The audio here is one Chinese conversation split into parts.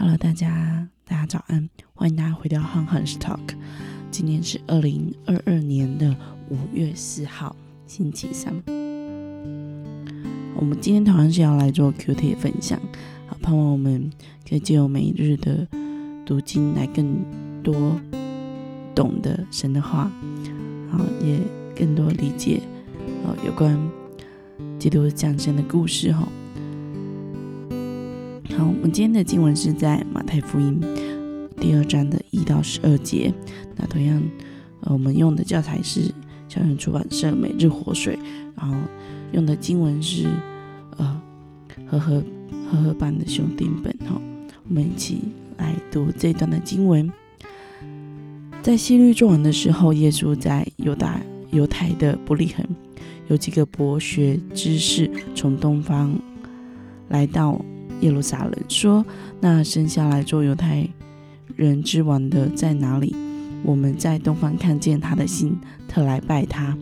Hello，大家，大家早安，欢迎大家回到汉汉 Talk。今天是二零二二年的五月四号，星期三。我们今天同样是要来做 Q T 分享，好，盼望我们可以借由每日的读经，来更多懂得神的话，好，也更多理解，好，有关基督降生的故事，哈。好，我们今天的经文是在马太福音第二章的一到十二节。那同样，呃，我们用的教材是校园出版社每日活水，然后用的经文是呃和合和合版的兄弟本。哈，我们一起来读这段的经文。在希律作完的时候，耶稣在犹大犹太的伯利恒，有几个博学之士从东方来到。耶路撒冷说：“那生下来做犹太人之王的在哪里？我们在东方看见他的心，特来拜他。”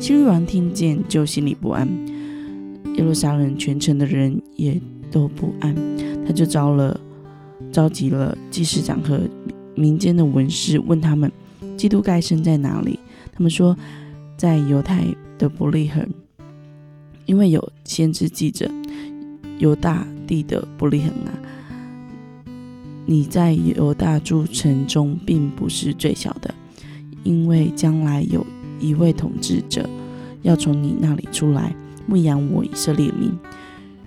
希律王听见就心里不安，耶路撒冷全城的人也都不安。他就招了召集了祭司长和民间的文士，问他们：“基督该生在哪里？”他们说：“在犹太的伯利恒，因为有先知记着犹大。”地的伯利恒啊，你在犹大诸城中并不是最小的，因为将来有一位统治者要从你那里出来牧养我以色列民。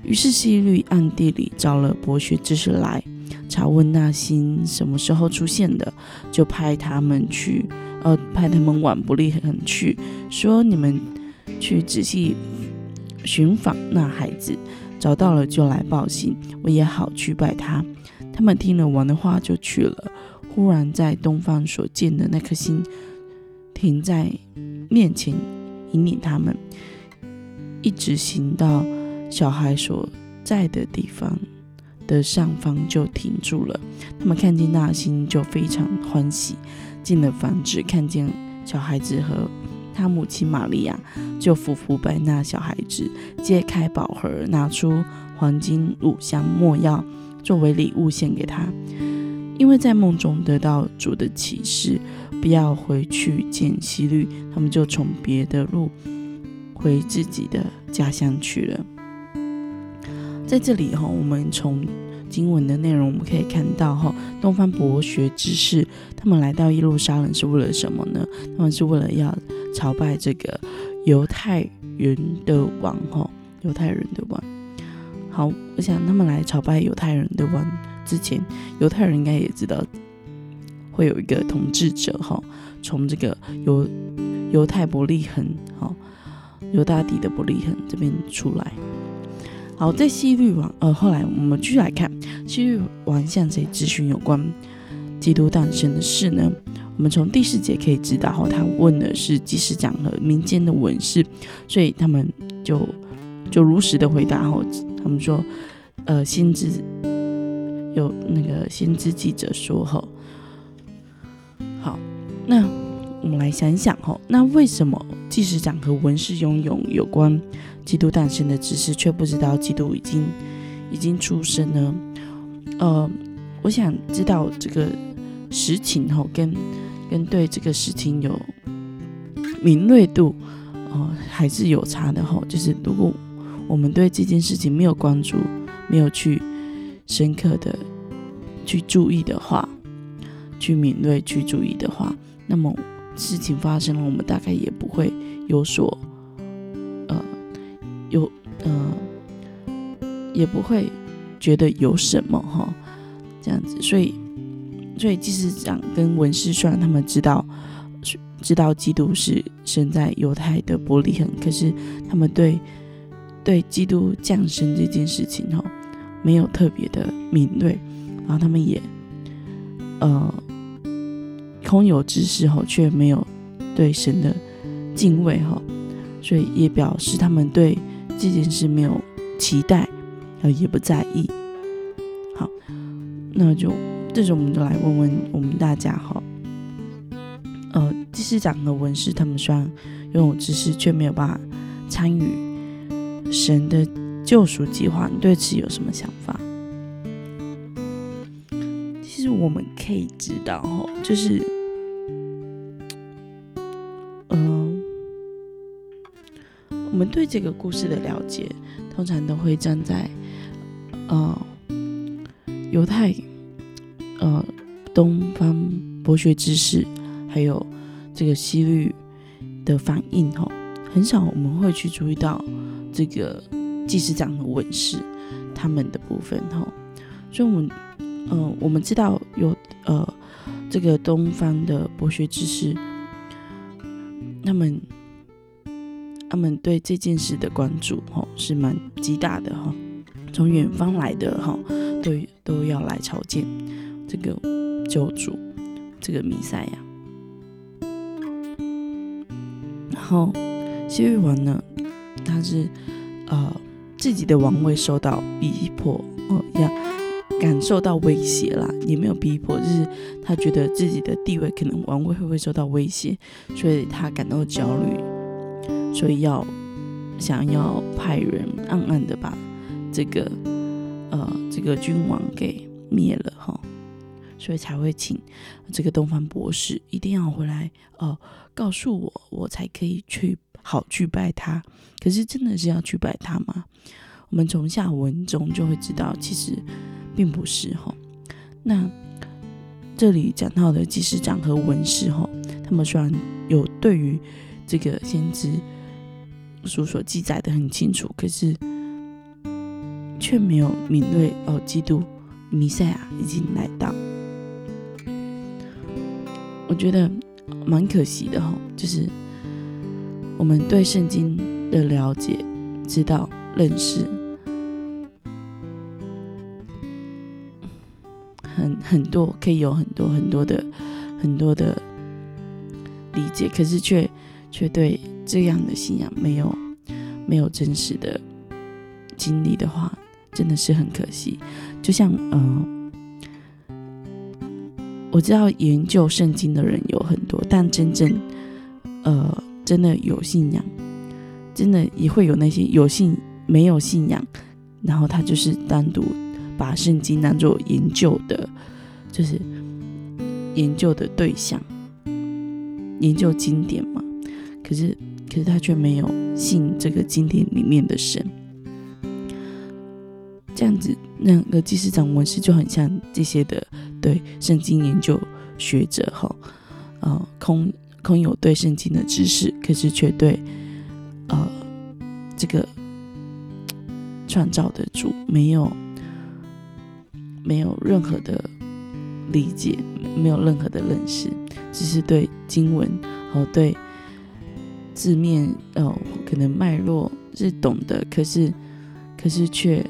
于是希律暗地里找了博学之士来查问那星什么时候出现的，就派他们去，呃，派他们往伯利恒去，说你们去仔细寻访那孩子。找到了就来报信，我也好去拜他。他们听了王的话就去了。忽然在东方所见的那颗星停在面前，引领他们，一直行到小孩所在的地方的上方就停住了。他们看见那星就非常欢喜，进了房子，看见小孩子和。他母亲玛利亚就伏伏拜那小孩子，揭开宝盒，拿出黄金、乳香、没药作为礼物献给他。因为在梦中得到主的启示，不要回去见希律，他们就从别的路回自己的家乡去了。在这里哈，我们从经文的内容我们可以看到哈，东方博学之士他们来到耶路撒冷是为了什么呢？他们是为了要。朝拜这个犹太人的王，哈，犹太人的王。好，我想他们来朝拜犹太人的王之前，犹太人应该也知道会有一个统治者，哈，从这个犹犹太伯利恒，哈，犹大帝的伯利恒这边出来。好，在西律王，呃，后来我们继续来看西律王向谁咨询有关基督诞生的事呢？我们从第四节可以知道，他问的是祭司长和民间的文士，所以他们就就如实的回答，哈，他们说，呃，先知有那个先知记者说，哈，好，那我们来想一想，哈，那为什么祭司长和文士拥有有关基督诞生的知识，却不知道基督已经已经出生呢？呃，我想知道这个实情，哈，跟跟对这个事情有敏锐度，哦，还是有差的哈。就是如果我们对这件事情没有关注，没有去深刻的去注意的话，去敏锐去注意的话，那么事情发生了，我们大概也不会有所呃有呃也不会觉得有什么哈，这样子，所以。所以祭司长跟文士虽然他们知道知道基督是生在犹太的伯利恒，可是他们对对基督降生这件事情哈没有特别的敏锐，然后他们也呃空有知识哈，却没有对神的敬畏哈，所以也表示他们对这件事没有期待，呃也不在意。好，那就。这时候我们就来问问我们大家哈，呃，祭司长和文士他们虽然拥有知识，却没有办法参与神的救赎计划，你对此有什么想法？其实我们可以知道，哈，就是，嗯，我们对这个故事的了解，通常都会站在，呃，犹太，呃，东方博学知识，还有这个西律的反应，哈，很少我们会去注意到这个祭司长和文士他们的部分，哈，所以我们。嗯，我们知道有呃，这个东方的博学知识，他们他们对这件事的关注哈是蛮极大的哈，从远方来的哈都都要来朝见这个救主，这个弥赛亚。然后西域王呢，他是呃自己的王位受到逼迫哦要。感受到威胁啦，也没有逼迫，就是他觉得自己的地位可能王位会不会受到威胁，所以他感到焦虑，所以要想要派人暗暗的把这个呃这个君王给灭了哈，所以才会请这个东方博士一定要回来哦，告诉我，我才可以去好去拜他。可是真的是要去拜他吗？我们从下文中就会知道，其实。并不是哈，那这里讲到的祭司长和文士哈，他们虽然有对于这个先知书所记载的很清楚，可是却没有敏锐哦，基督弥赛亚已经来到，我觉得蛮可惜的哈，就是我们对圣经的了解、知道、认识。很很多可以有很多很多的很多的理解，可是却却对这样的信仰没有没有真实的经历的话，真的是很可惜。就像嗯，我知道研究圣经的人有很多，但真正呃真的有信仰，真的也会有那些有信没有信仰，然后他就是单独。把圣经当做研究的，就是研究的对象，研究经典嘛。可是，可是他却没有信这个经典里面的神。这样子，那个祭司长文士就很像这些的对圣经研究学者哈，呃，空空有对圣经的知识，可是却对呃这个创造的主没有。没有任何的理解，没有任何的认识，只是对经文和对字面哦，可能脉络是懂的，可是可是却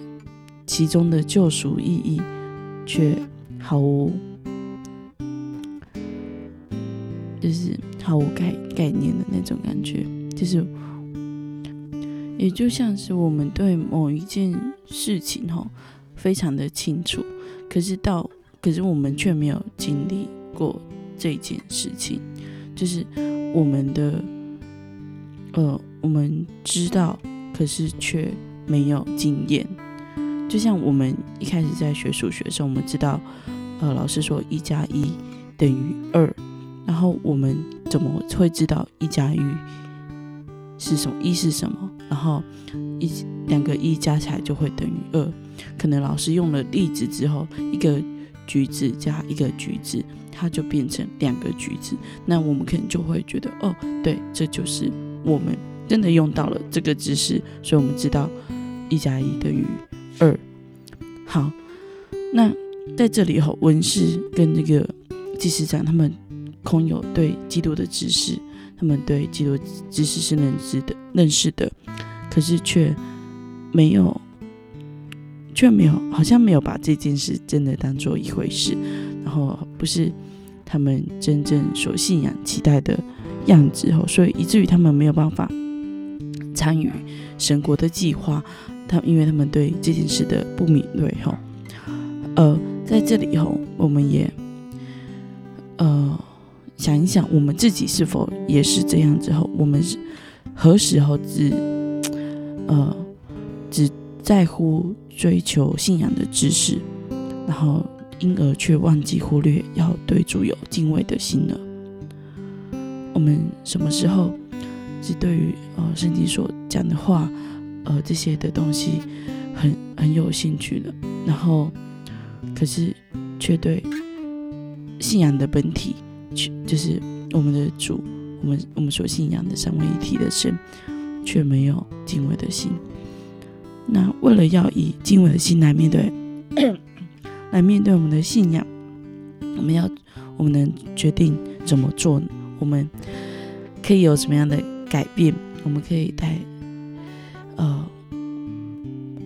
其中的救赎意义却毫无，就是毫无概概念的那种感觉，就是也就像是我们对某一件事情哈，非常的清楚。可是到，可是我们却没有经历过这件事情，就是我们的，呃，我们知道，可是却没有经验。就像我们一开始在学数学的时候，我们知道，呃，老师说一加一等于二，然后我们怎么会知道一加一是什么？一是什么？然后一两个一加起来就会等于二。可能老师用了例子之后，一个橘子加一个橘子，它就变成两个橘子。那我们可能就会觉得，哦，对，这就是我们真的用到了这个知识，所以我们知道一加一等于二。好，那在这里哈，文士跟这个祭司长他们空有对基督的知识，他们对基督知识是认知的、认识的，可是却没有。却没有，好像没有把这件事真的当做一回事，然后不是他们真正所信仰、期待的样子，后所以以至于他们没有办法参与神国的计划。他因为他们对这件事的不敏锐，吼，呃，在这里后，我们也呃想一想，我们自己是否也是这样子？后我们是何时候只呃只在乎？追求信仰的知识，然后因而却忘记忽略要对主有敬畏的心呢？我们什么时候只对于呃圣经所讲的话，呃这些的东西很很有兴趣的，然后可是却对信仰的本体，就是我们的主，我们我们所信仰的三位一体的神，却没有敬畏的心。那为了要以敬畏的心来面对，来面对我们的信仰，我们要我们能决定怎么做呢？我们可以有什么样的改变？我们可以带呃，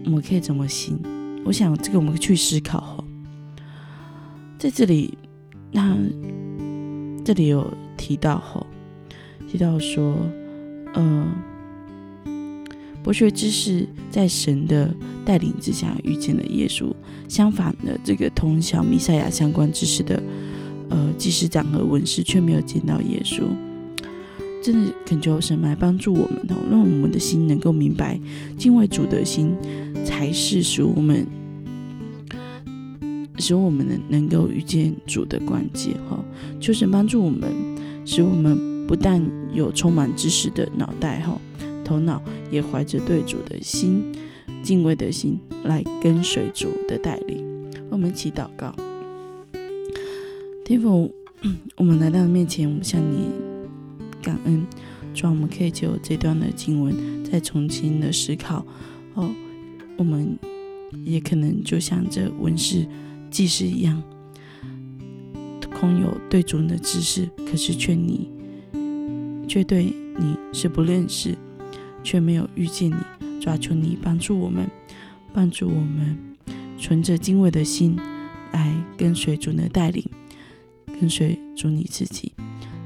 我们可以怎么行？我想这个我们去思考哈。在这里，那这里有提到哈，提到说，呃。博学知识在神的带领之下遇见了耶稣。相反的，这个通晓弥赛亚相关知识的呃祭司长和文士却没有见到耶稣。真的恳求神来帮助我们哦，让我们的心能够明白敬畏主的心，才是使我们使我们能能够遇见主的关键哈。求神帮助我们，使我们不但有充满知识的脑袋哈。头脑也怀着对主的心、敬畏的心来跟随主的带领。我们一起祷告，天父，我们来到面前，我们向你感恩，主，我们可以就这段的经文再重新的思考。哦，我们也可能就像这文士、祭司一样，空有对主人的知识，可是却你却对你是不认识。却没有遇见你，抓求你帮助我们，帮助我们存着敬畏的心来跟随主的带领，跟随主你自己，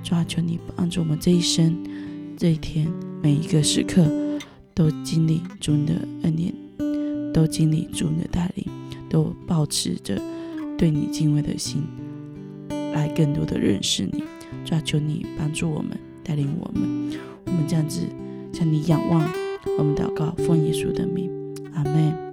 抓求你帮助我们这一生、这一天每一个时刻都经历主的恩典，都经历主的带领，都保持着对你敬畏的心，来更多的认识你。抓求你帮助我们，带领我们，我们这样子。向你仰望，我们祷告，奉耶稣的名，阿门。